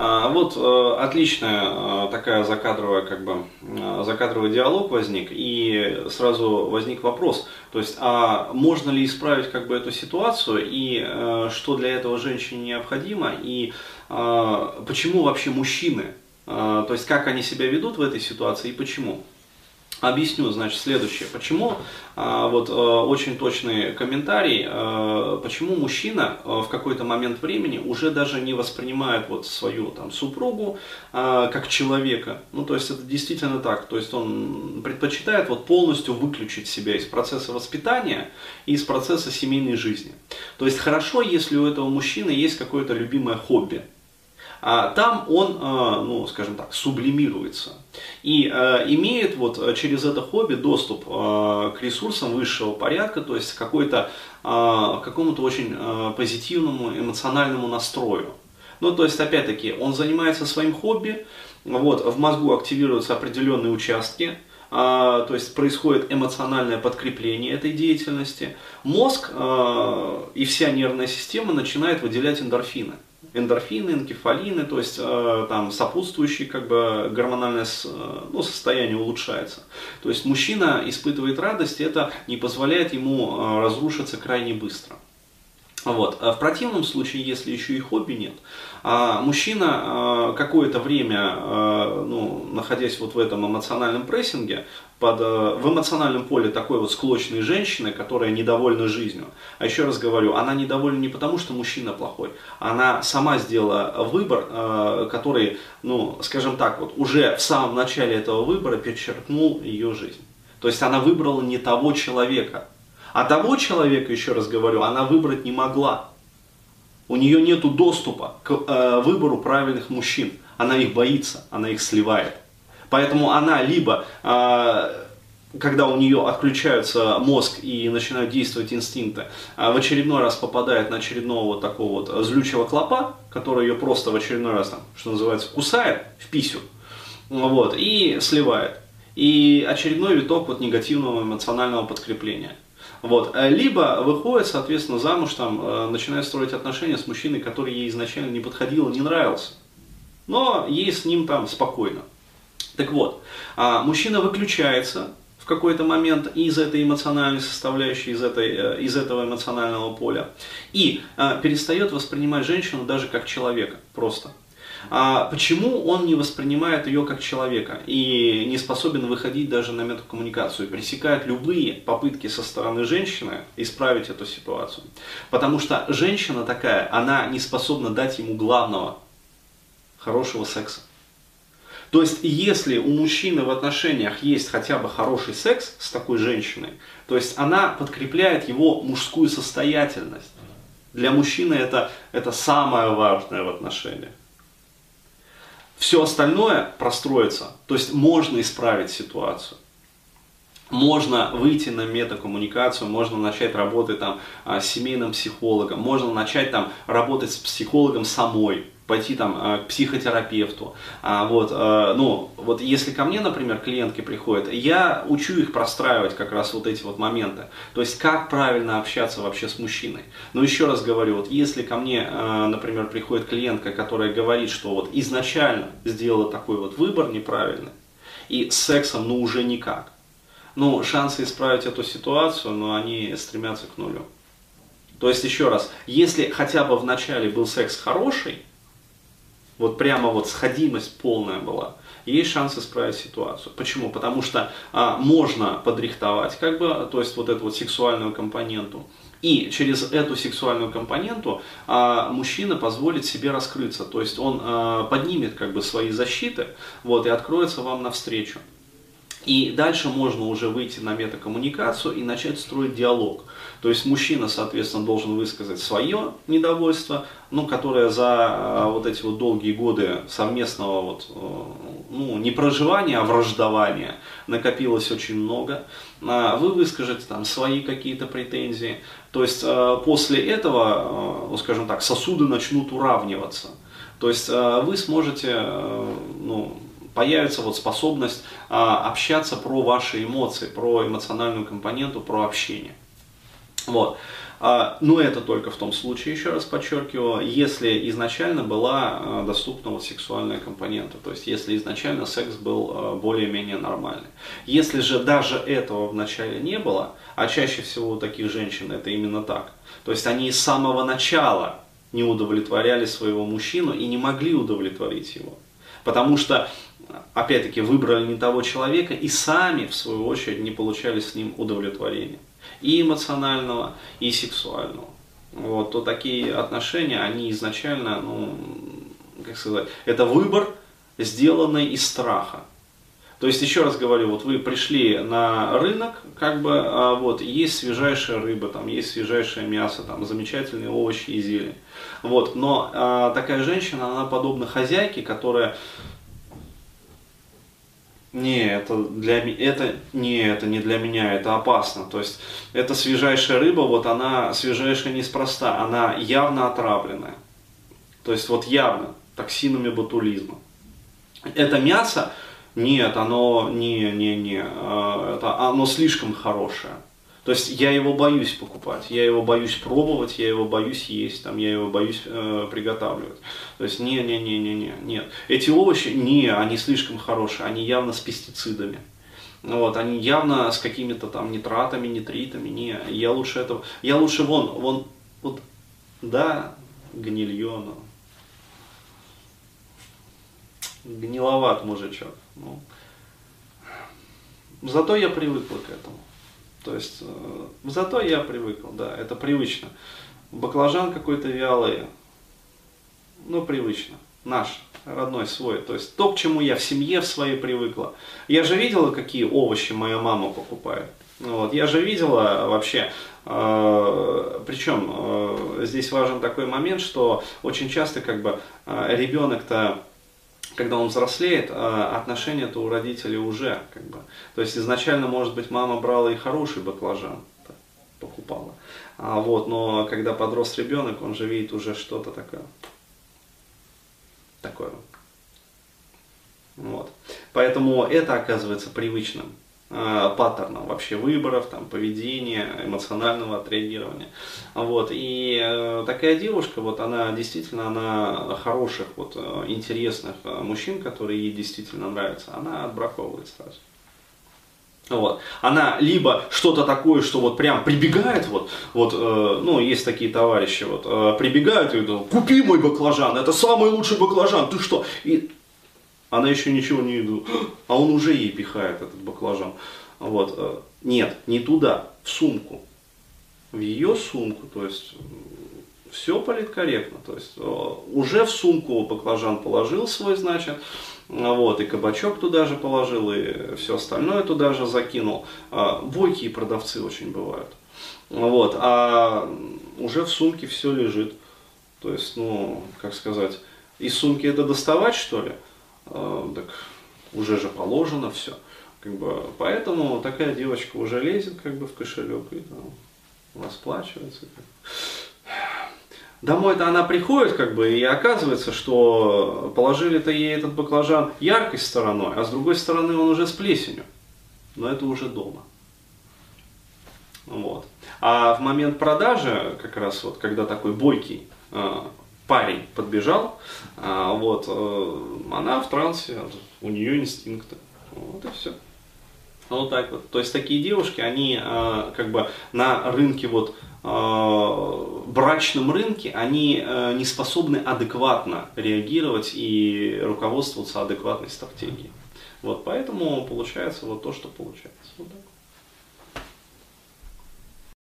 А, вот э, отличная э, такая закадровая, как бы, э, закадровый диалог возник, и сразу возник вопрос, то есть, а можно ли исправить как бы эту ситуацию, и что для этого женщине необходимо, и почему вообще мужчины, то есть, как они себя ведут в этой ситуации и почему? Объясню, значит, следующее. Почему, а, вот а, очень точный комментарий, а, почему мужчина в какой-то момент времени уже даже не воспринимает вот свою там супругу как человека. Ну, то есть это действительно так. То есть он предпочитает вот полностью выключить себя из процесса воспитания и из процесса семейной жизни. То есть хорошо, если у этого мужчины есть какое-то любимое хобби а там он, а, ну, скажем так, сублимируется. И а, имеет вот через это хобби доступ а, к ресурсам высшего порядка, то есть какой-то, какому-то очень позитивному эмоциональному настрою. Ну, то есть, опять-таки, он занимается своим хобби, вот, в мозгу активируются определенные участки, а, то есть происходит эмоциональное подкрепление этой деятельности, мозг а, и вся нервная система начинает выделять эндорфины эндорфины, энкефалины, то есть э, там сопутствующие как бы гормональное э, ну, состояние улучшается. То есть мужчина испытывает радость, и это не позволяет ему э, разрушиться крайне быстро. Вот. А в противном случае, если еще и хобби нет, а мужчина а, какое-то время, ну, находясь вот в этом эмоциональном прессинге, под, в эмоциональном поле такой вот склочной женщины, которая недовольна жизнью. А еще раз говорю, она недовольна не потому, что мужчина плохой, она сама сделала выбор, который, ну, скажем так, вот уже в самом начале этого выбора перечеркнул ее жизнь. То есть она выбрала не того человека, а того человека, еще раз говорю, она выбрать не могла. У нее нет доступа к э, выбору правильных мужчин. Она их боится, она их сливает. Поэтому она либо, э, когда у нее отключается мозг и начинают действовать инстинкты, э, в очередной раз попадает на очередного вот такого вот злючего клопа, который ее просто в очередной раз, там, что называется, кусает в писю, вот, и сливает. И очередной виток вот негативного эмоционального подкрепления. Вот. Э, либо выходит, соответственно, замуж, там, э, начинает строить отношения с мужчиной, который ей изначально не подходил, не нравился. Но ей с ним там спокойно. Так вот, а, мужчина выключается в какой-то момент из этой эмоциональной составляющей, из, этой, э, из этого эмоционального поля. И перестает воспринимать женщину даже как человека, просто. А почему он не воспринимает ее как человека и не способен выходить даже на метакоммуникацию, пресекает любые попытки со стороны женщины исправить эту ситуацию? Потому что женщина такая, она не способна дать ему главного, хорошего секса. То есть, если у мужчины в отношениях есть хотя бы хороший секс с такой женщиной, то есть она подкрепляет его мужскую состоятельность. Для мужчины это, это самое важное в отношениях все остальное простроится. То есть можно исправить ситуацию. Можно выйти на метакоммуникацию, можно начать работать там а, с семейным психологом, можно начать там работать с психологом самой, пойти там э, к психотерапевту. А, вот, э, ну, вот если ко мне, например, клиентки приходят, я учу их простраивать как раз вот эти вот моменты. То есть, как правильно общаться вообще с мужчиной. Но еще раз говорю, вот если ко мне, э, например, приходит клиентка, которая говорит, что вот изначально сделала такой вот выбор неправильный, и с сексом, ну, уже никак. Ну, шансы исправить эту ситуацию, но они стремятся к нулю. То есть, еще раз, если хотя бы в начале был секс хороший, вот прямо вот сходимость полная была, есть шанс исправить ситуацию. Почему? Потому что а, можно подрихтовать, как бы, то есть вот эту вот сексуальную компоненту. И через эту сексуальную компоненту а, мужчина позволит себе раскрыться, то есть он а, поднимет как бы свои защиты, вот, и откроется вам навстречу. И дальше можно уже выйти на метакоммуникацию и начать строить диалог. То есть мужчина, соответственно, должен высказать свое недовольство, ну, которое за а, вот эти вот долгие годы совместного вот, э, ну, не проживания, а враждования накопилось очень много. А, вы выскажете там свои какие-то претензии. То есть э, после этого, э, скажем так, сосуды начнут уравниваться. То есть вы сможете ну, появится вот способность а, общаться про ваши эмоции, про эмоциональную компоненту, про общение. Вот. А, но это только в том случае, еще раз подчеркиваю, если изначально была а, доступна вот сексуальная компонента, то есть если изначально секс был а, более-менее нормальный. Если же даже этого вначале не было, а чаще всего у таких женщин это именно так, то есть они с самого начала не удовлетворяли своего мужчину и не могли удовлетворить его. Потому что, опять-таки, выбрали не того человека и сами, в свою очередь, не получали с ним удовлетворения и эмоционального, и сексуального. Вот, то такие отношения, они изначально, ну, как сказать, это выбор, сделанный из страха. То есть, еще раз говорю, вот вы пришли на рынок, как бы, а, вот, есть свежайшая рыба, там, есть свежайшее мясо, там, замечательные овощи и зелень. Вот, но а, такая женщина, она подобна хозяйке, которая не, это для это не это не для меня, это опасно. То есть это свежайшая рыба, вот она свежайшая неспроста, она явно отравленная. То есть вот явно токсинами ботулизма. Это мясо, нет, оно не не не, а, это оно слишком хорошее. То есть я его боюсь покупать, я его боюсь пробовать, я его боюсь есть, там, я его боюсь э, приготавливать. То есть не, не, не, не, не, нет. Эти овощи, не, они слишком хорошие, они явно с пестицидами. Вот, они явно с какими-то там нитратами, нитритами, не, я лучше этого, я лучше вон, вон, вот, да, гнилье, но гниловат мужичок. Ну. Зато я привыкла к этому. То есть, э, зато я привыкл, да, это привычно. Баклажан какой-то вялый, ну, привычно, наш, родной свой. То есть, то, к чему я в семье в своей привыкла. Я же видела, какие овощи моя мама покупает. Вот. Я же видела вообще, э, причем э, здесь важен такой момент, что очень часто как бы э, ребенок-то когда он взрослеет, а, отношения-то у родителей уже, как бы. То есть изначально, может быть, мама брала и хороший баклажан, покупала. А вот, но когда подрос ребенок, он же видит уже что-то такое. Такое. Вот. Поэтому это оказывается привычным паттерном вообще выборов, там, поведения, эмоционального отреагирования. Вот. И э, такая девушка, вот она действительно, она хороших, вот, э, интересных э, мужчин, которые ей действительно нравятся, она отбраковывает сразу. Вот. Она либо что-то такое, что вот прям прибегает, вот, вот э, ну, есть такие товарищи, вот, э, прибегают и говорят, купи мой баклажан, это самый лучший баклажан, ты что? И она еще ничего не видит, а он уже ей пихает этот баклажан. Вот. Э, нет, не туда, в сумку. В ее сумку, то есть все политкорректно. То есть э, уже в сумку баклажан положил свой, значит, вот, и кабачок туда же положил, и все остальное туда же закинул. А, бойкие продавцы очень бывают. Вот, а уже в сумке все лежит. То есть, ну, как сказать, из сумки это доставать, что ли? А, так уже же положено все. Как бы, поэтому такая девочка уже лезет как бы в кошелек и там, расплачивается. Домой-то она приходит, как бы, и оказывается, что положили-то ей этот баклажан яркой стороной, а с другой стороны он уже с плесенью. Но это уже дома. Вот. А в момент продажи, как раз вот, когда такой бойкий а, парень подбежал, а, вот, э, она в трансе, у нее инстинкты. Вот и все. Вот так вот. То есть такие девушки, они а, как бы на рынке вот а, брачном рынке они не способны адекватно реагировать и руководствоваться адекватной стратегией. Вот поэтому получается вот то, что получается. Вот так.